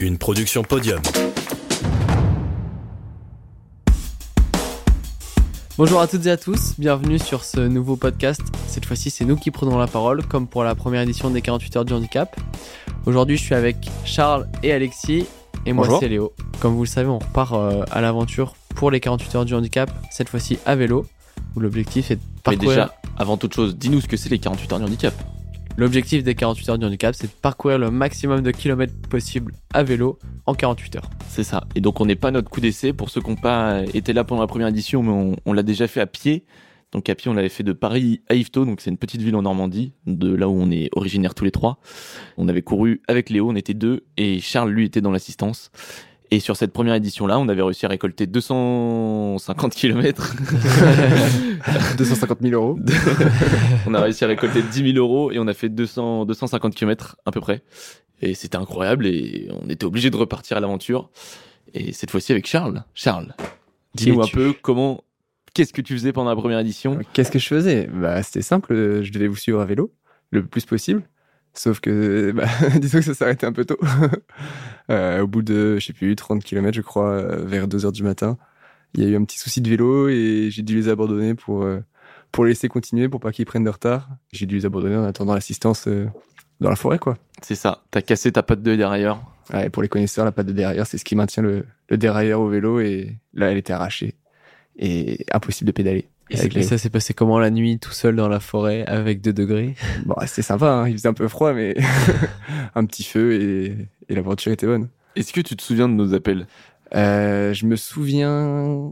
une production podium. Bonjour à toutes et à tous, bienvenue sur ce nouveau podcast. Cette fois-ci, c'est nous qui prenons la parole, comme pour la première édition des 48 heures du handicap. Aujourd'hui, je suis avec Charles et Alexis, et moi, c'est Léo. Comme vous le savez, on repart euh, à l'aventure pour les 48 heures du handicap, cette fois-ci à vélo, où l'objectif est de Mais parcourir. déjà, avant toute chose, dis-nous ce que c'est les 48 heures du handicap. L'objectif des 48 heures du handicap, c'est de parcourir le maximum de kilomètres possible à vélo en 48 heures. C'est ça. Et donc, on n'est pas notre coup d'essai. Pour ceux qui n'ont pas été là pendant la première édition, mais on, on l'a déjà fait à pied. Donc, à pied, on l'avait fait de Paris à Yvetot. Donc, c'est une petite ville en Normandie, de là où on est originaire tous les trois. On avait couru avec Léo, on était deux. Et Charles, lui, était dans l'assistance. Et sur cette première édition-là, on avait réussi à récolter 250 km. 250 000 euros. on a réussi à récolter 10 000 euros et on a fait 200, 250 km à peu près. Et c'était incroyable et on était obligé de repartir à l'aventure. Et cette fois-ci avec Charles. Charles, dis-nous un peu comment, qu'est-ce que tu faisais pendant la première édition? Qu'est-ce que je faisais? Bah, C'était simple, je devais vous suivre à vélo le plus possible. Sauf que, bah, disons que ça s'arrêtait un peu tôt. Euh, au bout de, je sais plus, 30 km, je crois, euh, vers 2 heures du matin, il y a eu un petit souci de vélo et j'ai dû les abandonner pour, euh, pour les laisser continuer, pour pas qu'ils prennent de retard. J'ai dû les abandonner en attendant l'assistance euh, dans la forêt, quoi. C'est ça, t'as cassé ta patte de derrière. Ouais, pour les connaisseurs, la patte de derrière, c'est ce qui maintient le, le dérailleur au vélo et là, elle était arrachée et impossible de pédaler. Et, Avec les- ça s'est passé comment la nuit, tout seul dans la forêt, avec 2 degrés? Bon, c'était sympa, hein, il faisait un peu froid, mais un petit feu et, et l'aventure était bonne. Est-ce que tu te souviens de nos appels? Euh, je me souviens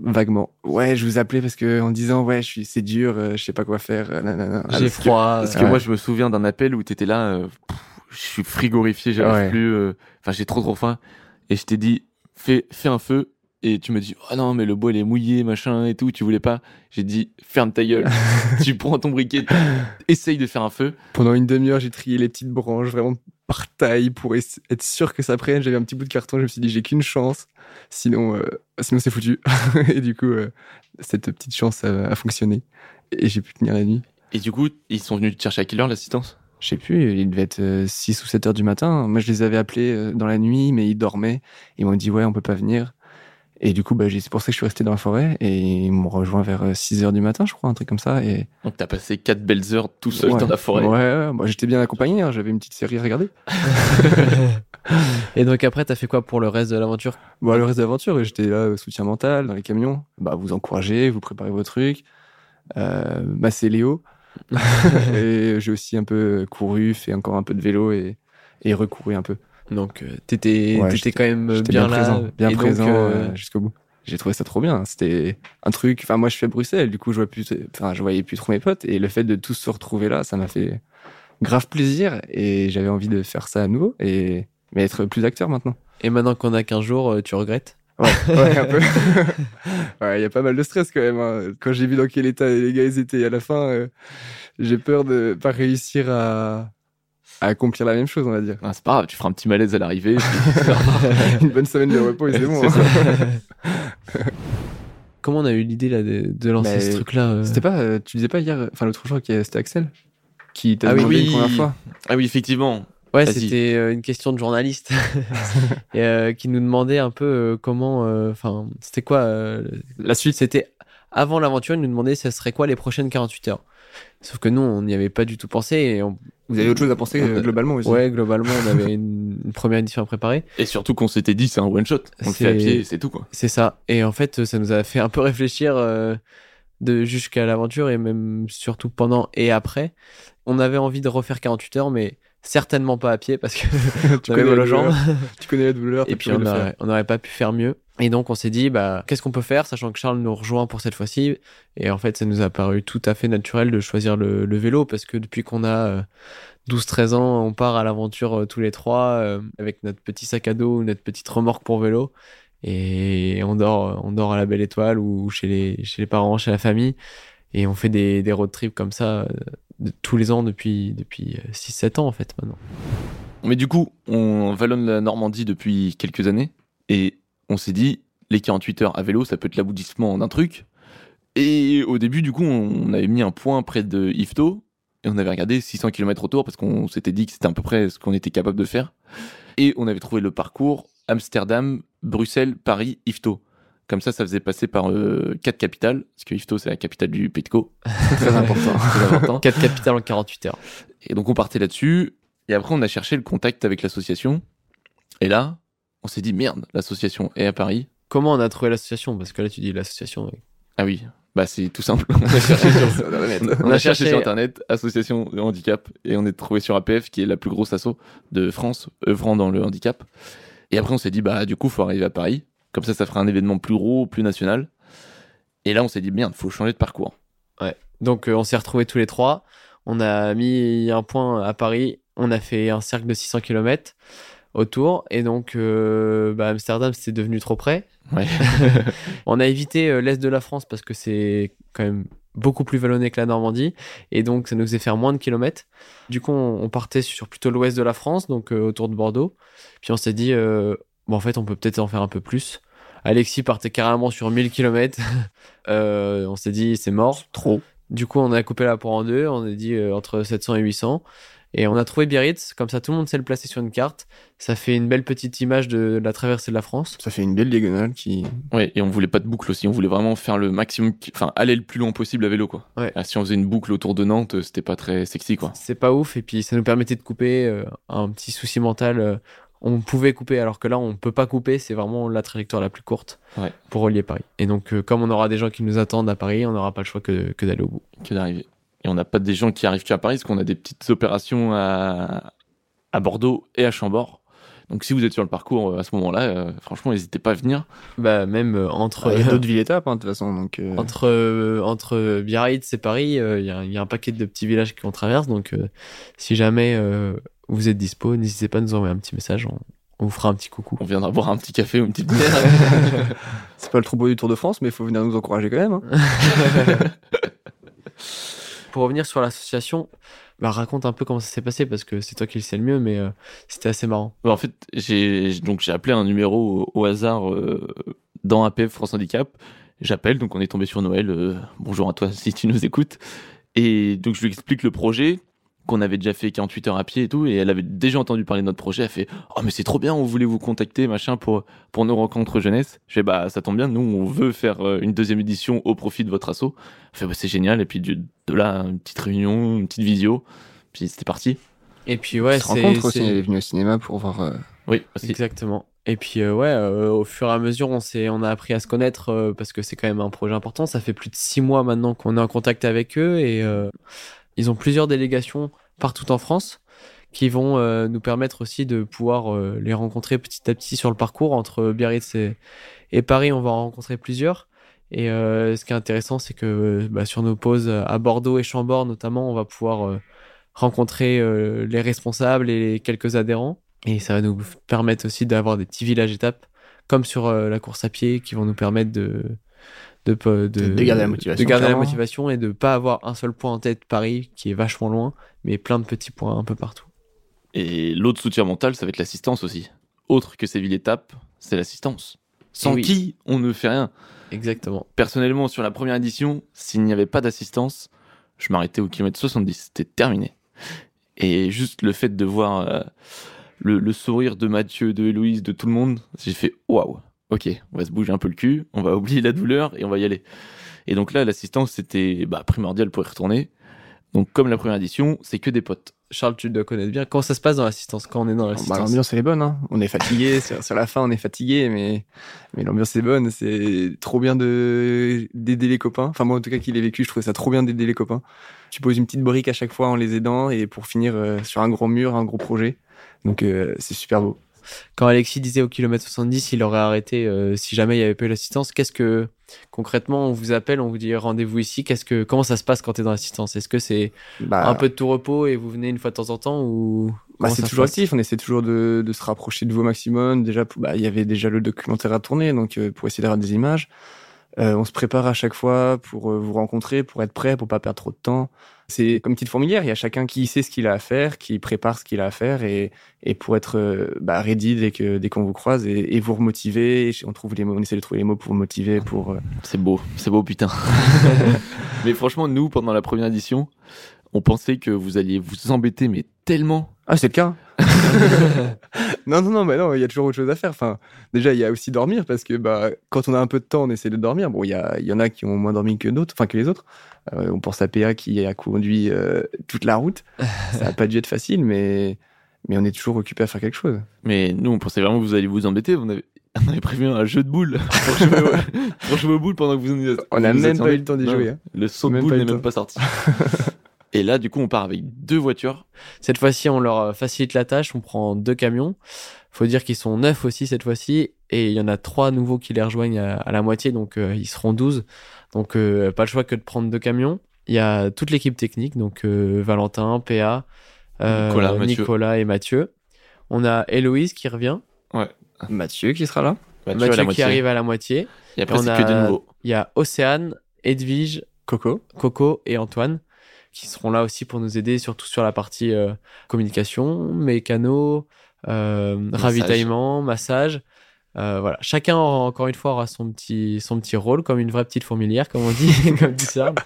vaguement. Ouais, je vous appelais parce que en disant ouais, je suis, c'est dur, euh, je sais pas quoi faire. euh, nanana. J'ai froid. Parce que Ouais. moi, je me souviens d'un appel où t'étais là, euh, pff, je suis frigorifié, j'arrive Ouais. plus, euh, enfin, j'ai trop trop faim. Et je t'ai dit, fais, fais un feu. Et tu me dis, oh non, mais le bois il est mouillé, machin et tout, tu voulais pas. J'ai dit, ferme ta gueule. tu prends ton briquet, essaye de faire un feu. Pendant une demi-heure, j'ai trié les petites branches vraiment par taille pour être sûr que ça prenne. J'avais un petit bout de carton, je me suis dit j'ai qu'une chance, sinon, euh, sinon c'est foutu. et du coup, euh, cette petite chance a, a fonctionné et j'ai pu tenir la nuit. Et du coup, ils sont venus te chercher à quelle heure l'assistance? Je sais plus, il devait être 6 ou 7 heures du matin. Moi, je les avais appelés euh, dans la nuit, mais ils dormaient. Ils m'ont dit, ouais, on peut pas venir. Et du coup, bah, c'est pour ça que je suis resté dans la forêt. Et ils m'ont rejoint vers 6 heures du matin, je crois, un truc comme ça. Et Donc t'as passé quatre belles heures tout seul ouais, dans la forêt. Ouais, ouais, moi, j'étais bien accompagné. hein, J'avais une petite série à regarder. Et donc après, t'as fait quoi pour le reste de l'aventure? Bon, le reste de l'aventure, j'étais là, au soutien mental, dans les camions. Bah, vous encouragez, vous préparez vos trucs. Euh, bah, c'est Léo. et j'ai aussi un peu couru, fait encore un peu de vélo et, et recouru un peu. Donc euh, t'étais Ouais, t'étais j'étais- quand même bien, bien, là. présent, bien et présent euh, euh, jusqu'au bout. J'ai trouvé ça trop bien. C'était un truc. Enfin, moi, je à Bruxelles, du coup, je vois plus. Enfin, je voyais plus trop mes potes, et le fait de tous se retrouver là, ça m'a fait grave plaisir, et j'avais envie de faire ça à nouveau, et mais être plus acteur maintenant. Et maintenant qu'on a 15 jours, tu regrettes? Ouais, ouais, un peu. Ouais, il y a pas mal de stress quand même. hein. Quand j'ai vu dans quel état les gars ils étaient à la fin, euh, j'ai peur de pas réussir à, à accomplir la même chose, on va dire. Ah, c'est pas grave, tu feras un petit malaise à l'arrivée. Une bonne semaine de repos et c'est bon. Hein. Comment on a eu l'idée là de, de lancer Mais ce truc-là euh C'était pas, euh, tu disais pas hier, enfin l'autre jour, qui c'était Axel qui t'a Ah oui, demandé oui. une première fois. ah oui, effectivement. Ouais, c'était euh, une question de journaliste et, euh, qui nous demandait un peu comment. euh, Enfin, c'était quoi euh, La suite, c'était avant l'aventure, il nous demandait ce serait quoi les prochaines 48 heures. Sauf que nous, on n'y avait pas du tout pensé. Et on- Vous avez autre chose à penser euh, globalement aussi. Ouais, globalement, on avait une, une première édition à préparer. Et surtout qu'on s'était dit, c'est un one shot. On le fait à C'est- pied, c'est tout quoi. C'est ça. Et en fait, ça nous a fait un peu réfléchir euh, de jusqu'à l'aventure et même surtout pendant et après. On avait envie de refaire 48 heures, mais certainement pas à pied parce que tu, on avait connais la douleur, tu connais la douleur. Et puis pu on n'aurait pas pu faire mieux. Et donc on s'est dit, bah, qu'est-ce qu'on peut faire, sachant que Charles nous rejoint pour cette fois-ci. Et en fait, ça nous a paru tout à fait naturel de choisir le, le vélo, parce que depuis qu'on a euh, 12-13 ans, on part à l'aventure euh, tous les trois, euh, avec notre petit sac à dos ou notre petite remorque pour vélo. Et on dort, on dort à la Belle Étoile ou chez les, chez les parents, chez la famille. Et on fait des, des road trips comme ça euh, de- tous les ans depuis, depuis euh, 6-7 ans, en fait, maintenant. Mais du coup, on vallonne la Normandie depuis quelques années et on s'est dit, les 48 heures à vélo, ça peut être l'aboutissement d'un truc. Et au début, du coup, on avait mis un point près de Yvetot et on avait regardé 600 km autour parce qu'on s'était dit que c'était à peu près ce qu'on était capable de faire. Et on avait trouvé le parcours Amsterdam, Bruxelles, Paris, Ifto. Comme ça, ça faisait passer par euh, quatre capitales, parce que Ifto, c'est la capitale du Petco. Très important. Très important. 4 capitales en 48 heures. Et donc, on partait là-dessus. Et après, on a cherché le contact avec l'association. Et là, on s'est dit, merde, l'association est à Paris. Comment on a trouvé l'association? Parce que là, tu dis l'association. oui. Ah oui, bah c'est tout simple. On a cherché sur, Ça doit remettre. on a cherché sur internet association de handicap et on est trouvé sur APF qui est la plus grosse asso de France œuvrant dans le handicap. Et après on s'est dit bah du coup faut arriver à Paris, comme ça ça fera un événement plus gros, plus national. Et là on s'est dit merde, faut changer de parcours. Donc, euh, on s'est retrouvés tous les trois. On a mis un point à Paris. On a fait un cercle de 600 km autour. Et donc, euh, bah, Amsterdam, c'était devenu trop près. Ouais. On a évité euh, l'est de la France parce que c'est quand même beaucoup plus vallonné que la Normandie. Et donc, ça nous faisait faire moins de kilomètres. Du coup, on, on partait sur plutôt l'ouest de la France, donc euh, autour de Bordeaux. Puis on s'est dit, euh, bon, en fait, on peut peut-être en faire un peu plus. Alexis partait carrément sur 1000 km. Euh, on s'est dit, c'est mort. Trop. Du coup, on a coupé la poire en deux. On a dit euh, entre 700 et 800. Et on a trouvé Biarritz. Comme ça, tout le monde sait le placer sur une carte. Ça fait une belle petite image de la traversée de la France. Ça fait une belle diagonale qui. Ouais, et on voulait pas de boucle aussi, on voulait vraiment faire le maximum, enfin aller le plus loin possible à vélo quoi. Ouais. Ah, si on faisait une boucle autour de Nantes, c'était pas très sexy quoi. C'est pas ouf. Et puis, ça nous permettait de couper euh, un petit souci mental. On pouvait couper, alors que là, on peut pas couper. C'est vraiment la trajectoire la plus courte Ouais. pour relier Paris. Et donc, euh, comme on aura des gens qui nous attendent à Paris, on n'aura pas le choix que, que d'aller au bout. que d'arriver. Et on n'a pas des gens qui arrivent qu'à Paris, parce qu'on a des petites opérations à, à Bordeaux et à Chambord. Donc si vous êtes sur le parcours euh, à ce moment-là, euh, franchement, n'hésitez pas à venir. Bah, même euh, entre. Il y a d'autres villes étapes, hein, de toute façon. Donc, euh, Entre, euh, entre Biarritz et Paris, euh, il y, y a un paquet de petits villages qu'on traverse. Donc, euh, si jamais euh, vous êtes dispo, n'hésitez pas à nous envoyer un petit message. On, on vous fera un petit coucou. On viendra boire un petit café ou une petite bière. c'est pas le troupeau du Tour de France, mais il faut venir nous encourager quand même. hein. Pour revenir sur l'association, bah, raconte un peu comment ça s'est passé parce que c'est toi qui le sais le mieux, mais euh, c'était assez marrant. Bah, en fait, j'ai donc j'ai appelé un numéro au, au hasard euh, dans APF France Handicap. J'appelle, donc on est tombé sur Noël. euh, bonjour à toi si tu nous écoutes. Et donc je lui explique le projet qu'on avait déjà fait 48 heures à pied et tout, et elle avait déjà entendu parler de notre projet. Elle fait oh mais c'est trop bien, on voulait vous contacter machin pour pour nos rencontres jeunesse. Je fais bah ça tombe bien, nous on veut faire euh, une deuxième édition au profit de votre asso. Elle fait bah c'est génial et puis de, de là une petite réunion, une petite visio, puis c'était parti. Et puis, ouais, c'est. rencontre aussi. Elle est venue au cinéma pour voir. euh, Oui, aussi. Exactement. Et puis euh, ouais, euh, au fur et à mesure, on s'est, on a appris à se connaître euh, parce que c'est quand même un projet important. Ça fait plus de six mois maintenant qu'on est en contact avec eux et euh, ils ont plusieurs délégations partout en France qui vont euh, nous permettre aussi de pouvoir euh, les rencontrer petit à petit sur le parcours entre Biarritz et, Paris. On va en rencontrer plusieurs. Et euh, ce qui est intéressant, c'est que bah, sur nos pauses à Bordeaux et Chambord notamment, on va pouvoir rencontrer les responsables et quelques adhérents. Et ça va nous permettre aussi d'avoir des petits villages étapes, comme sur la course à pied, qui vont nous permettre de, de, de, De garder la motivation, de garder la clairement. motivation et de pas avoir un seul point en tête, Paris, qui est vachement loin, mais plein de petits points un peu partout. Et l'autre soutien mental, ça va être l'assistance aussi. Autre que ces villes étapes, c'est l'assistance. Sans oui. qui on ne fait rien. Exactement. Personnellement, sur la première édition, s'il n'y avait pas d'assistance, je m'arrêtais au kilomètre 70. C'était terminé. Et juste le fait de voir euh, le, le sourire de Mathieu, de Héloïse, de tout le monde, j'ai fait waouh. Ok, on va se bouger un peu le cul, on va oublier la douleur et on va y aller. Et donc là, l'assistance, c'était bah, primordial pour y retourner. Donc, comme la première édition, c'est que des potes. Charles, tu dois connaître bien. Comment ça se passe dans l'assistance? Quand on est dans Bah, l'assistance? l'ambiance elle est bonne, hein. on est fatigué, sur, sur la fin on est fatigué, mais, mais l'ambiance est bonne, c'est trop bien de d'aider les copains. Enfin moi en tout cas qui l'ai vécu, je trouvais ça trop bien d'aider les copains. Tu poses une petite brique à chaque fois en les aidant et pour finir euh, sur un gros mur, un gros projet. Donc euh, c'est super beau. Quand Alexis disait au kilomètre 70, il aurait arrêté euh, si jamais il n'y avait pas eu l'assistance. Qu'est-ce que concrètement on vous appelle, on vous dit rendez-vous ici. Qu'est-ce que comment ça se passe quand tu es dans l'assistance? Est-ce que c'est Bah, un peu de tout repos et vous venez une fois de temps en temps ou bah, c'est toujours actif, on essaie toujours de, de se rapprocher de vous au maximum. Déjà, bah, il y avait déjà le documentaire à tourner, donc euh, pour essayer d'avoir des images. Euh, on se prépare à chaque fois pour euh, vous rencontrer, pour être prêt, pour pas perdre trop de temps. C'est comme une petite fourmilière, il y a chacun qui sait ce qu'il a à faire, qui prépare ce qu'il a à faire et, et pour être euh, bah, ready dès que dès qu'on vous croise et, et vous remotiver. Et on trouve les mots, on essaie de trouver les mots pour vous motiver, pour euh, C'est beau, c'est beau, putain. mais franchement, nous, pendant la première édition, on pensait que vous alliez vous embêter, mais tellement. ah c'est le cas. non, non, non, mais non, il y a toujours autre chose à faire. Enfin, déjà, il y a aussi dormir parce que bah, quand on a un peu de temps, on essaie de dormir. Bon, il y, a, il y en a qui ont moins dormi que d'autres, enfin que les autres. Euh, on pense à PA qui a conduit euh, toute la route. Ça n'a pas dû être facile, mais, mais on est toujours occupé à faire quelque chose. Mais nous, on pensait vraiment que vous alliez vous embêter. On avait, on avait prévu un jeu de boules pour jouer, au- pour jouer aux boules pendant que vous nous On n'a même pas eu en- le temps d'y jouer. hein. Le saut de boule n'est même pas sorti. Et là, du coup, on part avec deux voitures. Cette fois-ci, on leur facilite la tâche. On prend deux camions. Faut dire qu'ils sont neuf aussi cette fois-ci. Et il y en a trois nouveaux qui les rejoignent à, à la moitié. Donc, euh, ils seront 12. Donc, euh, pas le choix que de prendre deux camions. Il y a toute l'équipe technique. Donc, euh, Valentin, PA, euh, Nicolas, et Mathieu. On a Héloïse qui revient. Mathieu qui sera là. Mathieu, qui moitié. arrive à la moitié. On c'est a- que des nouveaux. Il y a Océane, Edwige, Coco. Coco et Antoine qui seront là aussi pour nous aider, surtout sur la partie euh, communication, mécano, euh, ravitaillement, massage. Euh, voilà, chacun encore une fois aura son petit son petit rôle comme une vraie petite fourmilière comme on dit, comme dit Serge.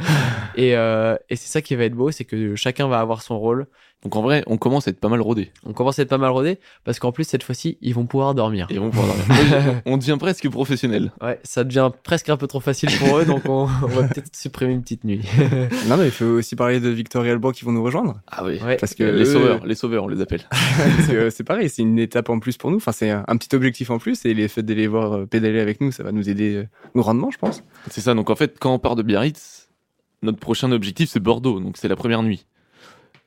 Et, euh, et c'est ça qui va être beau, c'est que chacun va avoir son rôle. Donc en vrai, on commence à être pas mal rodé. On commence à être pas mal rodé parce qu'en plus cette fois-ci ils vont pouvoir dormir. Et on, pourra dormir. on devient presque professionnel. Ouais, ça devient presque un peu trop facile pour eux, donc on, on va peut-être supprimer une petite nuit. Non, mais il faut aussi parler de Victor et Alban qui vont nous rejoindre. Ah oui. Ouais. Parce que les eux- sauveurs, les sauveurs, on les appelle. C'est pareil, c'est une étape en plus pour nous. Enfin, c'est un, petit objectif en plus. Et les fait de les voir euh, pédaler avec nous, ça va nous aider euh, grandement, je pense. C'est ça. Donc en fait, quand on part de Biarritz, notre prochain objectif c'est Bordeaux. Donc c'est la première nuit.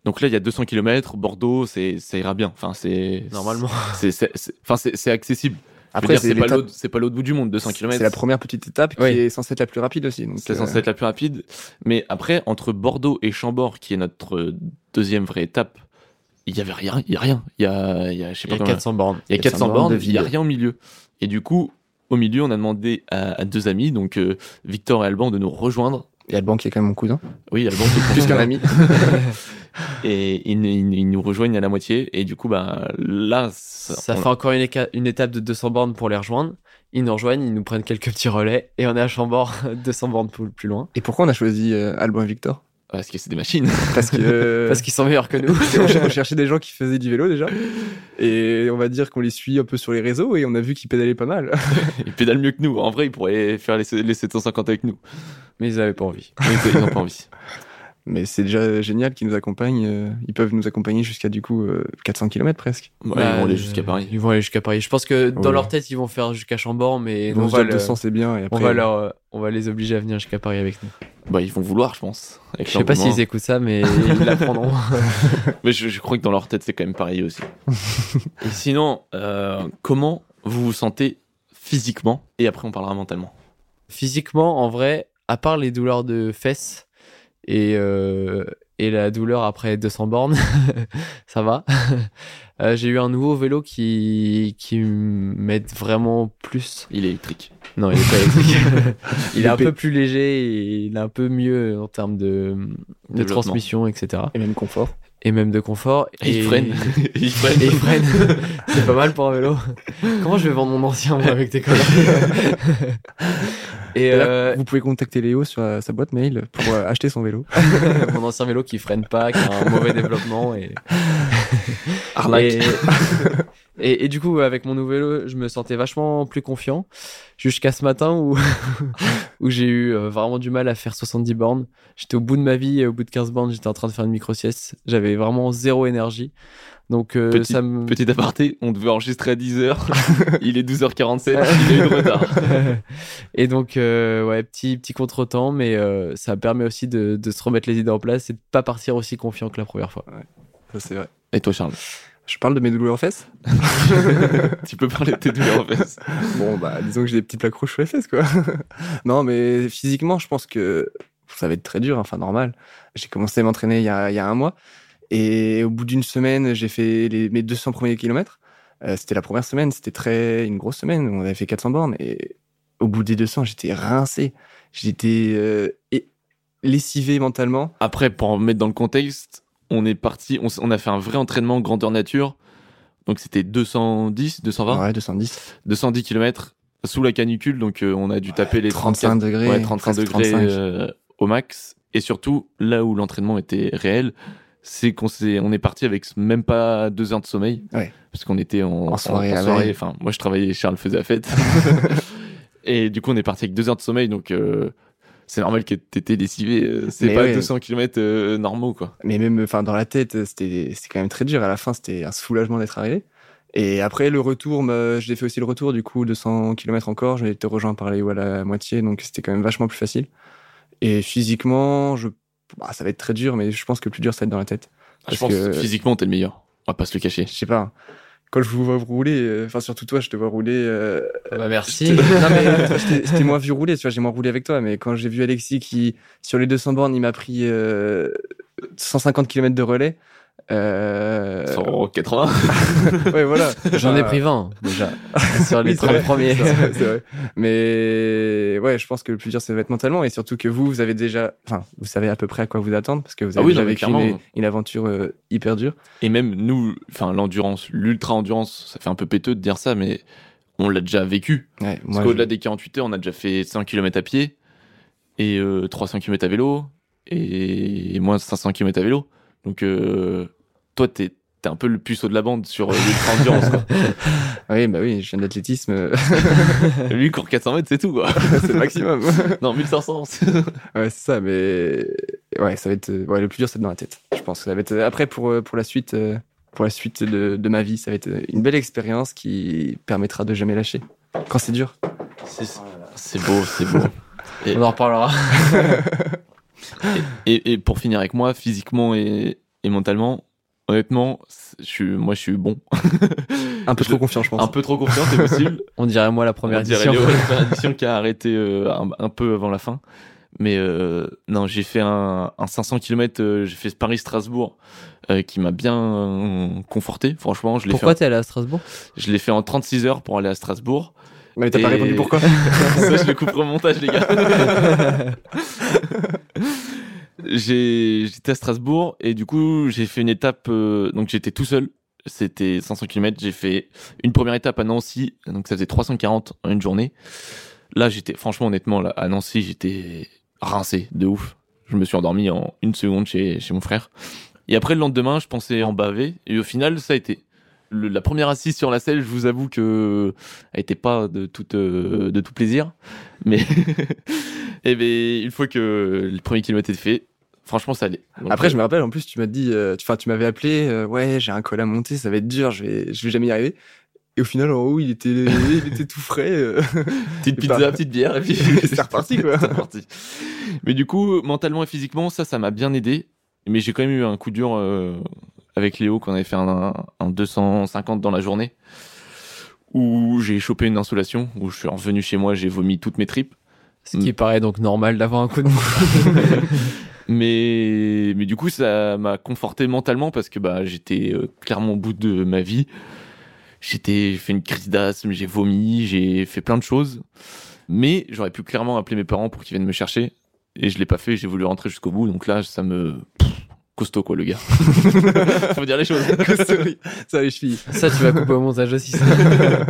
Donc là, il y a 200 km. Bordeaux, c'est ça ira bien. Enfin, c'est Normalement. c'est enfin c'est accessible. Après, c'est pas c'est pas l'autre bout du monde. 200 km. C'est la première petite étape qui Oui. est censée être la plus rapide aussi. C'est euh, censé être la plus rapide. Mais après, entre Bordeaux et Chambord, qui est notre deuxième vraie étape, il y avait rien. Il y a rien. Il y a, il y a, je sais Il y pas a combien- 400 bornes. Il y a 400 bornes il y a rien au milieu. Et du coup, au milieu, on a demandé à, à deux amis, donc euh, Victor et Alban, de nous rejoindre. Il y a le banc qui est quand même mon cousin. Oui, Alban, c'est Plus qu'un ami. Et ils, ils- ils nous rejoignent à la moitié. Et du coup, bah, là, ça, fait encore une, éca- une étape de 200 bornes pour les rejoindre. Ils nous rejoignent, ils nous prennent quelques petits relais et on est à Chambord, 200 bornes plus, plus loin. Et pourquoi on a choisi euh, Alban et Victor? Parce que c'est des machines. Parce que. Parce qu'ils sont meilleurs que nous. on cher- on cherchait des gens qui faisaient du vélo déjà. Et on va dire qu'on les suit un peu sur les réseaux et on a vu qu'ils pédalaient pas mal. Ils pédalent mieux que nous. En vrai, ils pourraient faire les, les 750 avec nous. Mais ils avaient pas envie. Ils n'ont pas envie. Mais c'est déjà génial qu'ils nous accompagnent. euh, Ils peuvent nous accompagner jusqu'à du coup euh, 400 km presque. Ouais, Bah, ils vont aller euh, jusqu'à Paris. Ils vont aller jusqu'à Paris. Je pense que dans Ouais. leur tête, ils vont faire jusqu'à Chambord, mais on, va, le- 200 c'est bien. Et on, après, va leur, euh, on va les obliger à venir jusqu'à Paris avec nous. Bah, ils vont vouloir, je pense. Je sais pas s'ils écoutent ça, mais ils l'apprendront. Mais je, je crois que dans leur tête, c'est quand même pareil aussi. Et sinon, euh, comment vous vous sentez physiquement? Et après, on parlera mentalement. Physiquement, en vrai, à part les douleurs de fesses et, euh, et la douleur après 200 bornes, ça va. Euh, J'ai eu un nouveau vélo qui, qui m'aide vraiment plus. Il est électrique. Non, il est pas électrique. il est un peu plus léger et il est un peu mieux en termes de, transmission, etc. Et même confort. Et même de confort. Et il freine. il freine. Et il freine. C'est pas mal pour un vélo. Comment je vais vendre mon ancien moi, avec tes conneries Et euh, Vous pouvez contacter Léo sur euh, sa boîte mail pour euh, acheter son vélo. mon ancien vélo qui freine pas, qui a un mauvais développement et et, et, et du coup avec mon nouveau vélo je me sentais vachement plus confiant jusqu'à ce matin où où j'ai eu euh, vraiment du mal à faire 70 bornes. J'étais au bout de ma vie et au bout de 15 bornes j'étais en train de faire une micro sieste j'avais vraiment zéro énergie donc euh, Petit- ça me Petit aparté, on devait enregistrer à 10h. il est 12h47, il a eu de retard. et donc euh, ouais petit petit contretemps mais euh, ça permet aussi de, de se remettre les idées en place et de pas partir aussi confiant que la première fois Ça c'est vrai. Et toi, Charles? Je parle de mes douleurs aux fesses. Tu peux parler de tes douleurs en fait. Bon, bah, disons que j'ai des petites plaques rouges sur les fesses, quoi. non, mais physiquement, je pense que ça va être très dur, enfin, normal. J'ai commencé à m'entraîner il y a, il y a un mois. Et au bout d'une semaine, j'ai fait les, mes 200 premiers kilomètres. Euh, c'était la première semaine, c'était très, une grosse semaine. On avait fait 400 bornes. Et au bout des 200, j'étais rincé. J'étais euh, lessivé mentalement. Après, pour en mettre dans le contexte, on est parti, on, a fait un vrai entraînement grandeur nature. Donc c'était 210, 220, Ouais, 210. 210 km sous la canicule. Donc euh, on a dû taper les 35 34 degrés. ouais, 35 presque degrés 35. euh, au max. Et surtout, là où l'entraînement était réel, c'est qu'on s'est, on est parti avec même pas deux heures de sommeil. Ouais. Parce qu'on était en, En soirée, la soirée. Enfin, moi je travaillais, Charles faisait la fête. et du coup, on est parti avec deux heures de sommeil, donc euh, c'est normal que t'étais lessivé. euh, C'est pas ouais. 200 km normaux, quoi. Mais même, enfin, dans la tête, c'était, c'était quand même très dur. À la fin, c'était un soulagement d'être arrivé. Et après, le retour, me- j'ai fait aussi le retour, du coup, 200 km encore. J'ai été rejoint par les à la moitié, donc c'était quand même vachement plus facile. Et physiquement, je, bah, ça va être très dur, mais je pense que le plus dur, ça va être dans la tête. Je Parce pense que- que physiquement, t'es le meilleur. On va pas se le cacher. Je sais pas. Quand je vous vois rouler, euh, enfin, surtout toi, je te vois rouler, euh, Bah, merci. non mais je t'ai- je t'ai moins vu rouler, tu vois, j'ai moins roulé avec toi, mais quand j'ai vu Alexis qui, sur les 200 bornes, il m'a pris euh, 150 km de relais. Euh... 180. ouais, voilà. J'en ai Enfin, pris 20 déjà sur les oui, c'est 30 vrai, premiers. c'est vrai, c'est vrai. Mais ouais, je pense que le plus dur, ça va être mentalement, et surtout que vous, vous avez déjà, enfin, vous savez à peu près à quoi vous attendre, parce que vous Ah avez oui, déjà non, vécu une, une aventure euh, hyper dure. Et même nous, enfin, l'endurance, l'ultra endurance, ça fait un peu péteux de dire ça, mais on l'a déjà vécu. Ouais, Parce moi, qu'au-delà des 48 heures, on a déjà fait 100 km à pied et euh, 300 km à vélo et moins 500 km à vélo. Donc, euh, toi, t'es t'es un peu le puceau de la bande sur euh, l'ultra endurance. quoi. je- oui, bah oui, je viens d'athlétisme, euh, Lui, il court 400 mètres, c'est tout. Quoi. c'est le maximum. Non, 1500. c'est- Ouais, c'est ça, mais ouais, ça va être euh, ouais, le plus dur, c'est dans la tête. Je pense ça va être après pour pour la suite, pour la suite de, de ma vie, ça va être une belle expérience qui permettra de jamais lâcher. Quand c'est dur. C'est c'est beau, c'est beau. Et- On en reparlera. Et, et pour finir avec moi, physiquement et, et mentalement, honnêtement, je suis, moi, je suis bon. Un peu Je- trop confiant, je pense. Un peu trop confiant, c'est possible. On dirait moi la On première dirait édition. Léo, la première édition qui a arrêté euh, un, un peu avant la fin. Mais euh, non, j'ai fait un, un 500 km, euh, j'ai fait Paris-Strasbourg, euh, qui m'a bien euh, conforté. Franchement, je l'ai fait, Pourquoi t'es allé à Strasbourg? Je l'ai fait en 36 heures pour aller à Strasbourg. Mais t'as pas répondu pourquoi? Ça, je le couperai au montage, les gars. J'étais à Strasbourg et du coup, j'ai fait une étape. euh, donc, j'étais tout seul. C'était 500 km. J'ai fait une première étape à Nancy. Donc, ça faisait 340 en une journée. Là, j'étais, franchement, honnêtement, là, à Nancy, j'étais rincé de ouf. Je me suis endormi en une seconde chez, chez mon frère. Et après, le lendemain, je pensais en baver. Et au final, ça a été. La première assise sur la selle, je vous avoue que elle était pas de tout, euh, de tout plaisir. Mais et ben, une fois que le premier kilomètre était fait, franchement, ça allait. Donc, Après, je me rappelle, en plus, tu m'as dit, euh, tu, enfin, tu m'avais appelé, euh, ouais, j'ai un col à monter, ça va être dur, je vais, je vais jamais y arriver. Et au final, en haut, il était, il était tout frais. euh. petite et pizza, bah, petite bière, et puis c'est reparti, quoi. c'est reparti. Mais du coup, mentalement et physiquement, ça, ça m'a bien aidé. Mais j'ai quand même eu un coup dur euh, avec Léo quand on avait fait un, un 250 dans la journée où j'ai chopé une insolation, où je suis revenu chez moi, j'ai vomi toutes mes tripes. Ce qui paraît donc normal d'avoir un coup de mou. Mais, mais du coup, ça m'a conforté mentalement parce que bah, j'étais euh, clairement au bout de ma vie. J'étais, j'ai fait une crise d'asthme, j'ai vomi, j'ai fait plein de choses. Mais j'aurais pu clairement appeler mes parents pour qu'ils viennent me chercher. Et je l'ai pas fait, j'ai voulu rentrer jusqu'au bout. Donc là, ça me. Pff, costaud, quoi, le gars. Faut dire les choses. Sorry. Ça, les chevilles. Ça, tu vas couper au montage aussi. ça.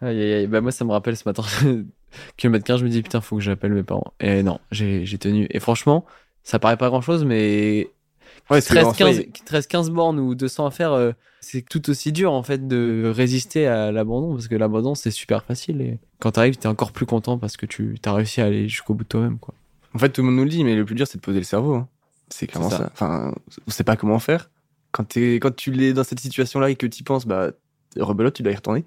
aïe, aïe, aïe. Bah, moi, ça me rappelle ce matin, kilomètre 15, je me dis, putain, faut que j'appelle mes parents. Et non, j'ai tenu. Et franchement, ça paraît pas grand chose, mais Ouais, c'est en 13, soi, 15, 13, 15 bornes ou 200 à faire, euh, c'est tout aussi dur, en fait, de résister à l'abandon, parce que l'abandon, c'est super facile. Et quand t'arrives, t'es encore plus content parce que tu as réussi à aller jusqu'au bout de toi-même, quoi. En fait, tout le monde nous le dit, mais le plus dur, c'est de poser le cerveau. hein. C'est clairement ça. ça. Enfin, on sait pas comment faire. Quand, t'es- quand tu l'es dans cette situation-là et que tu penses, bah, rebelote, tu dois y retourner.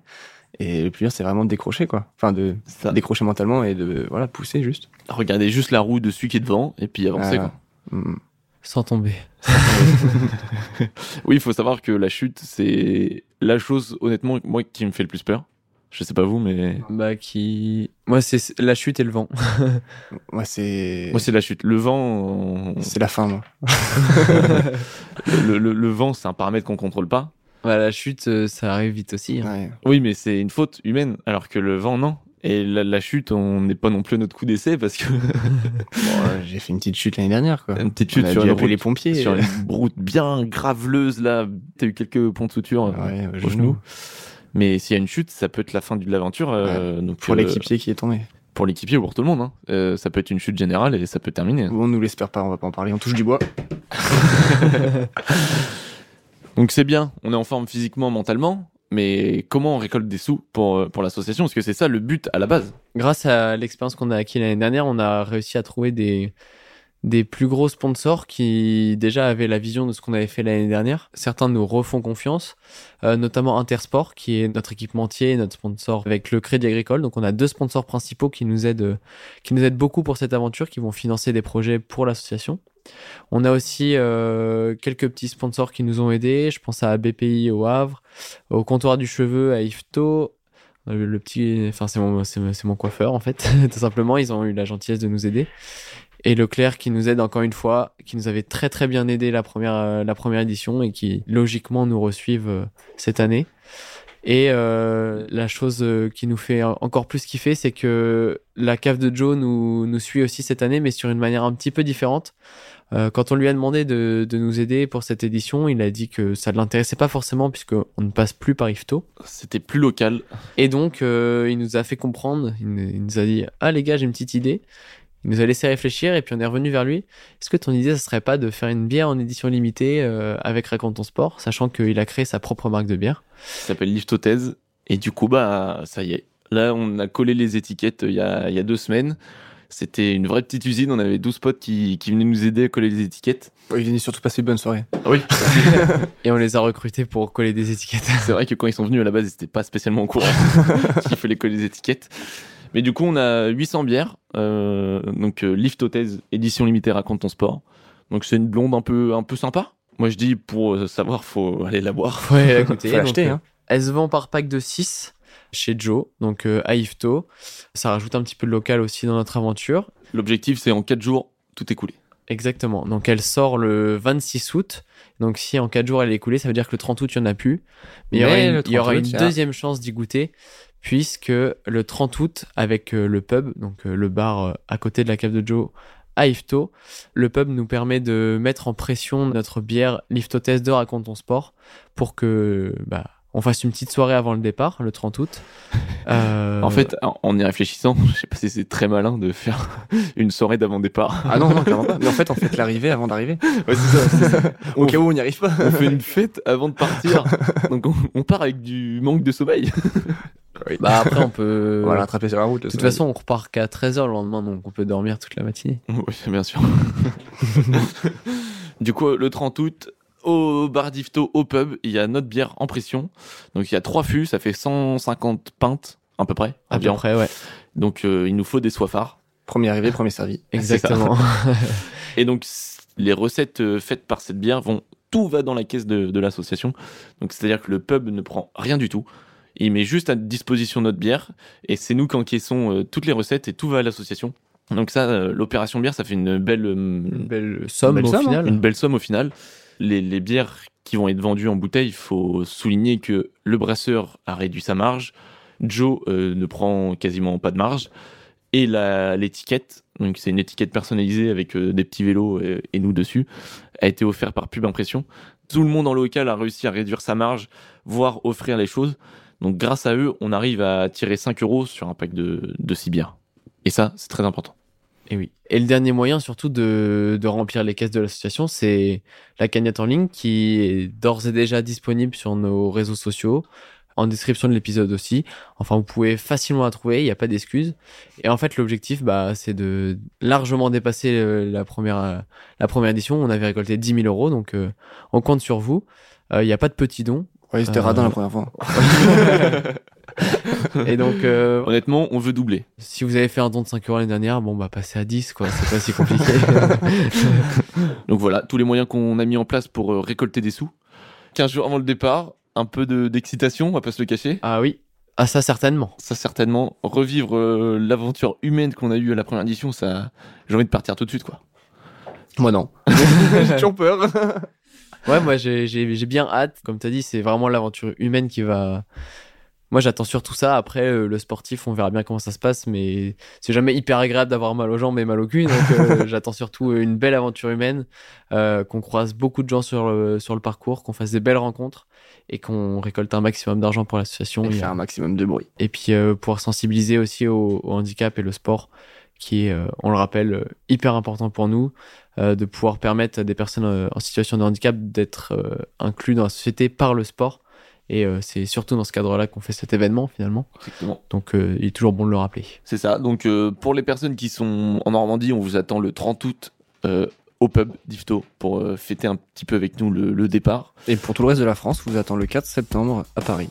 Et le plus dur, c'est vraiment de décrocher, quoi. Enfin, de Ça. décrocher mentalement et de, voilà, pousser juste. Regardez juste la roue de celui qui est devant et puis avancer, Voilà. quoi. Mm. Sans tomber. Oui, il faut savoir que la chute, c'est la chose, honnêtement, moi, qui me fait le plus peur. Je sais pas vous, mais. Bah, qui. Moi, c'est la chute et le vent. Moi, c'est. Moi, c'est la chute. Le vent, on- C'est la fin, moi. le, le- le vent, c'est un paramètre qu'on contrôle pas. Bah, la chute, euh, ça arrive vite aussi. hein. Ouais. Oui, mais c'est une faute humaine, alors que le vent, non. Et la, la chute, on n'est pas non plus notre coup d'essai parce que Bon, euh, j'ai fait une petite chute l'année dernière, quoi. une petite On chute a sur dû une, route, les pompiers. sur une route bien graveleuse, là, t'as eu quelques ponts de suture euh, Ouais, au au genou. genou. Mais s'il y a une chute, ça peut être la fin de l'aventure. euh, donc, Pour euh, l'équipier qui est tombé. pour l'équipier ou pour tout le monde. hein. Euh, ça peut être une chute générale et ça peut terminer. On nous l'espère pas, on va pas en parler. On touche du bois. Donc c'est bien, on est en forme physiquement, mentalement, mais comment on récolte des sous pour, euh, pour l'association? Parce que c'est ça le but à la base? Grâce à l'expérience qu'on a acquis l'année dernière, on a réussi à trouver des, des plus gros sponsors qui déjà avaient la vision de ce qu'on avait fait l'année dernière. Certains nous refont confiance, euh, notamment Intersport, qui est notre équipementier, notre sponsor avec le Crédit Agricole. Donc on a deux sponsors principaux qui nous aident, euh, qui nous aident beaucoup pour cette aventure, qui vont financer des projets pour l'association. On a aussi euh, quelques petits sponsors qui nous ont aidés. Je pense à BPI au Havre, au comptoir du cheveu à Ifto. Le, le petit, enfin c'est mon, mon coiffeur en fait, tout simplement. Ils ont eu la gentillesse de nous aider. Et Leclerc qui nous aide encore une fois, qui nous avait très très bien aidé la première, euh, la première édition et qui logiquement nous resuivent euh, cette année. Et euh, la chose euh, qui nous fait encore plus kiffer, c'est que la cave de Joe nous suit aussi cette année, mais sur une manière un petit peu différente. Euh, quand on lui a demandé de, de nous aider pour cette édition, il a dit que ça ne l'intéressait pas forcément puisqu'on ne passe plus par Ifto. C'était plus local. Et donc, euh, il nous a fait comprendre, il, nous- il nous a dit Ah les gars, j'ai une petite idée. Il nous a laissé réfléchir et puis on est revenu vers lui. Est-ce que ton idée, ce serait pas de faire une bière en édition limitée euh, avec Raconte ton sport, sachant qu'il a créé sa propre marque de bière? Ça s'appelle Liftothèse. Et du coup, bah, ça y est. Là, on a collé les étiquettes euh, il y a, il y a deux semaines. C'était une vraie petite usine. On avait 12 potes qui, qui venaient nous aider à coller les étiquettes. Il venait surtout passer une bonne soirée. Oui. Et on les a recrutés pour coller des étiquettes. C'est vrai que quand ils sont venus à la base, ils n'étaient pas spécialement au courant qu'il fallait coller les étiquettes. Mais du coup, on a 800 bières. Euh, donc, euh, Liftothèse, édition limitée, raconte ton sport. Donc, c'est une blonde un peu, un peu sympa. Moi, je dis, pour savoir, faut aller la boire. Ouais, écoutez, Faut l'acheter, hein. Elle se vend par pack de 6 chez Joe, donc euh, à Ifto. Ça rajoute un petit peu de local aussi dans notre aventure. L'objectif, c'est en 4 jours, tout écoulé. Exactement. Donc elle sort le 26 août. Donc si en 4 jours elle est écoulée, ça veut dire que le 30 août, il n'y en a plus. Mais il y aura Mais une, le il y aura 30 une août, ça- deuxième chance d'y goûter, puisque le 30 août, avec euh, le pub, donc euh, le bar euh, à côté de la cave de Joe, à Ifto, le pub nous permet de mettre en pression notre bière Lifto Test de Raconte ton sport pour que bah, on fasse une petite soirée avant le départ, le 30 août. Euh, En fait, en, y réfléchissant, je sais pas si c'est très malin de faire une soirée d'avant-départ. Ah non, non, clairement pas. Mais en fait, on fait l'arrivée avant d'arriver. Ouais, c'est ça. Au On- cas où on n'y arrive pas. On fait une fête avant de partir. Donc, on, on part avec du manque de sommeil. bah après on peut. On va sur la route. De toute façon, on repart qu'à 13h le lendemain, donc on peut dormir toute la matinée. Oui, bien sûr. du coup, le 30 août, au bar d'Ifto, au pub, il y a notre bière en pression. Donc, il y a trois fûts, ça fait 150 pintes, à peu près. À peu près, ouais. Donc, euh, il nous faut des soifards. Premier arrivé, premier servi. Exactement. Et donc, les recettes euh, faites par cette bière vont. Tout va dans la caisse de, de l'association. Donc, c'est-à-dire que le pub ne prend rien du tout. Il met juste à disposition notre bière. Et c'est nous qui encaissons euh, toutes les recettes et tout va à l'association. Donc, ça, euh, l'opération bière, ça fait une belle. euh, Une belle somme Belle au somme, hein. final. une belle somme au final. Les, bières qui vont être vendues en bouteille, il faut souligner que le brasseur a réduit sa marge, Joe euh, ne prend quasiment pas de marge, et l'étiquette, donc c'est une étiquette personnalisée avec euh, des petits vélos et, et nous dessus, a été offerte par Pub Impression. Tout le monde en local a réussi à réduire sa marge, voire offrir les choses. Donc grâce à eux, on arrive à tirer 5 euros sur un pack de, de 6 bières. Et ça, c'est très important. Et oui. Et le dernier moyen, surtout, de, de remplir les caisses de l'association, c'est la cagnotte en ligne qui est d'ores et déjà disponible sur nos réseaux sociaux, en description de l'épisode aussi. Enfin, vous pouvez facilement la trouver, il n'y a pas d'excuses. Et en fait, l'objectif, bah, c'est de largement dépasser euh, la première, euh, la première édition. On avait récolté 10 000 euros, donc euh, on compte sur vous. Euh, Il n'y a pas de petits dons. Ouais, c'était Euh, radin la première fois. Et donc, euh, Honnêtement, on veut doubler. si vous avez fait un don de 5 euros l'année dernière, bon, bah, passez à 10, quoi. C'est pas si compliqué. Donc voilà, tous les moyens qu'on a mis en place pour euh, récolter des sous. 15 jours avant le départ, un peu de- d'excitation, on va pas se le cacher. ah oui. Ah, ça, certainement. Ça certainement, revivre euh, l'aventure humaine qu'on a eue à la première édition, ça, j'ai envie de partir tout de suite quoi. Moi non. J'ai toujours peur. Ouais, moi j'ai bien hâte. Comme tu as dit, c'est vraiment l'aventure humaine qui va. Moi j'attends surtout ça. Après, euh, le sportif, on verra bien comment ça se passe, mais c'est jamais hyper agréable d'avoir mal aux jambes et mal au cul. Donc euh, j'attends surtout une belle aventure humaine, euh, qu'on croise beaucoup de gens sur le, sur le parcours, qu'on fasse des belles rencontres et qu'on récolte un maximum d'argent pour l'association. Et Et, faire un maximum de bruit. et puis pouvoir sensibiliser aussi au, au handicap et le sport, qui est, on le rappelle, hyper important pour nous, de pouvoir permettre à des personnes en situation de handicap d'être inclus dans la société par le sport. Et euh, c'est surtout dans ce cadre-là qu'on fait cet événement finalement. Exactement. Donc euh, il est toujours bon de le rappeler. C'est ça. Donc euh, pour les personnes qui sont en Normandie, on vous attend le 30 août euh, au pub d'Ifto pour euh, fêter un petit peu avec nous le, le départ Et pour tout le reste de la France, vous attend le 4 septembre à Paris.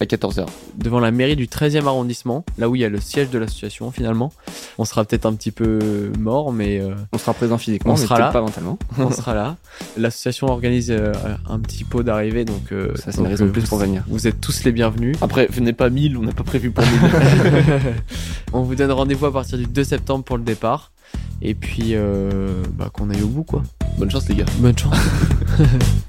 À 14h. Devant la mairie du 13e arrondissement, là où il y a le siège de l'association finalement. On sera peut-être un petit peu mort, mais euh, On sera présent physiquement, On mais sera là. pas mentalement. on sera là. L'association organise euh, un petit pot d'arrivée, donc euh, Ça, c'est une raison de euh, plus pour venir. Vous êtes tous les bienvenus. Après, venez pas 1000, on n'a pas prévu pour 1000. on vous donne rendez-vous à partir du 2 septembre pour le départ. Et puis, bah, qu'on aille au bout, quoi. Bonne chance les gars. Bonne chance.